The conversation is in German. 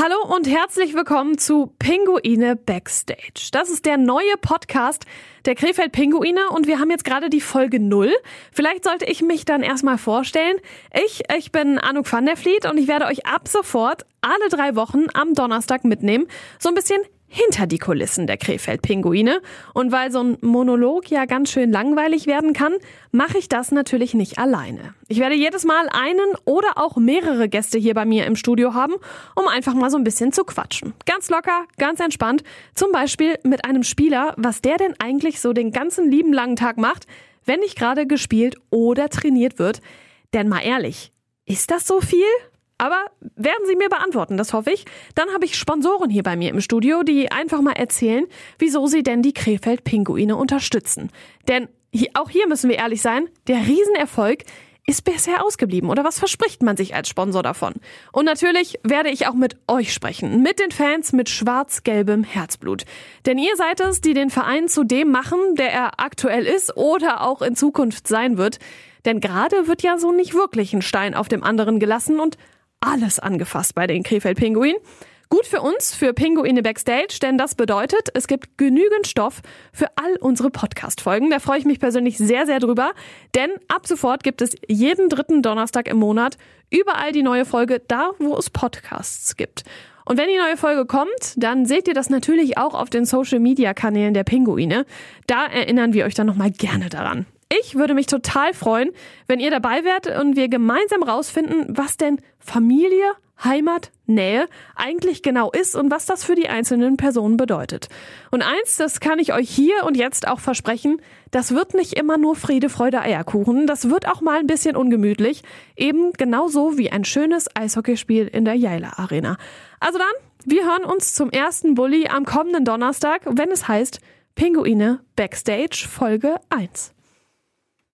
Hallo und herzlich willkommen zu Pinguine Backstage. Das ist der neue Podcast der Krefeld Pinguine und wir haben jetzt gerade die Folge 0. Vielleicht sollte ich mich dann erstmal vorstellen. Ich, ich bin Anouk van der Vliet und ich werde euch ab sofort alle drei Wochen am Donnerstag mitnehmen, so ein bisschen hinter die Kulissen der Krefeld-Pinguine. Und weil so ein Monolog ja ganz schön langweilig werden kann, mache ich das natürlich nicht alleine. Ich werde jedes Mal einen oder auch mehrere Gäste hier bei mir im Studio haben, um einfach mal so ein bisschen zu quatschen. Ganz locker, ganz entspannt. Zum Beispiel mit einem Spieler, was der denn eigentlich so den ganzen lieben langen Tag macht, wenn nicht gerade gespielt oder trainiert wird. Denn mal ehrlich, ist das so viel? Aber werden Sie mir beantworten, das hoffe ich. Dann habe ich Sponsoren hier bei mir im Studio, die einfach mal erzählen, wieso sie denn die Krefeld-Pinguine unterstützen. Denn auch hier müssen wir ehrlich sein, der Riesenerfolg ist bisher ausgeblieben oder was verspricht man sich als Sponsor davon? Und natürlich werde ich auch mit euch sprechen, mit den Fans mit schwarz-gelbem Herzblut. Denn ihr seid es, die den Verein zu dem machen, der er aktuell ist oder auch in Zukunft sein wird. Denn gerade wird ja so nicht wirklich ein Stein auf dem anderen gelassen und alles angefasst bei den Krefeld Pinguinen. Gut für uns, für Pinguine Backstage, denn das bedeutet, es gibt genügend Stoff für all unsere Podcast-Folgen. Da freue ich mich persönlich sehr, sehr drüber, denn ab sofort gibt es jeden dritten Donnerstag im Monat überall die neue Folge, da wo es Podcasts gibt. Und wenn die neue Folge kommt, dann seht ihr das natürlich auch auf den Social-Media-Kanälen der Pinguine. Da erinnern wir euch dann nochmal gerne daran. Ich würde mich total freuen, wenn ihr dabei wärt und wir gemeinsam rausfinden, was denn Familie, Heimat, Nähe eigentlich genau ist und was das für die einzelnen Personen bedeutet. Und eins, das kann ich euch hier und jetzt auch versprechen, das wird nicht immer nur Friede, Freude, Eierkuchen, das wird auch mal ein bisschen ungemütlich, eben genauso wie ein schönes Eishockeyspiel in der Jaila Arena. Also dann, wir hören uns zum ersten Bulli am kommenden Donnerstag, wenn es heißt Pinguine Backstage Folge 1.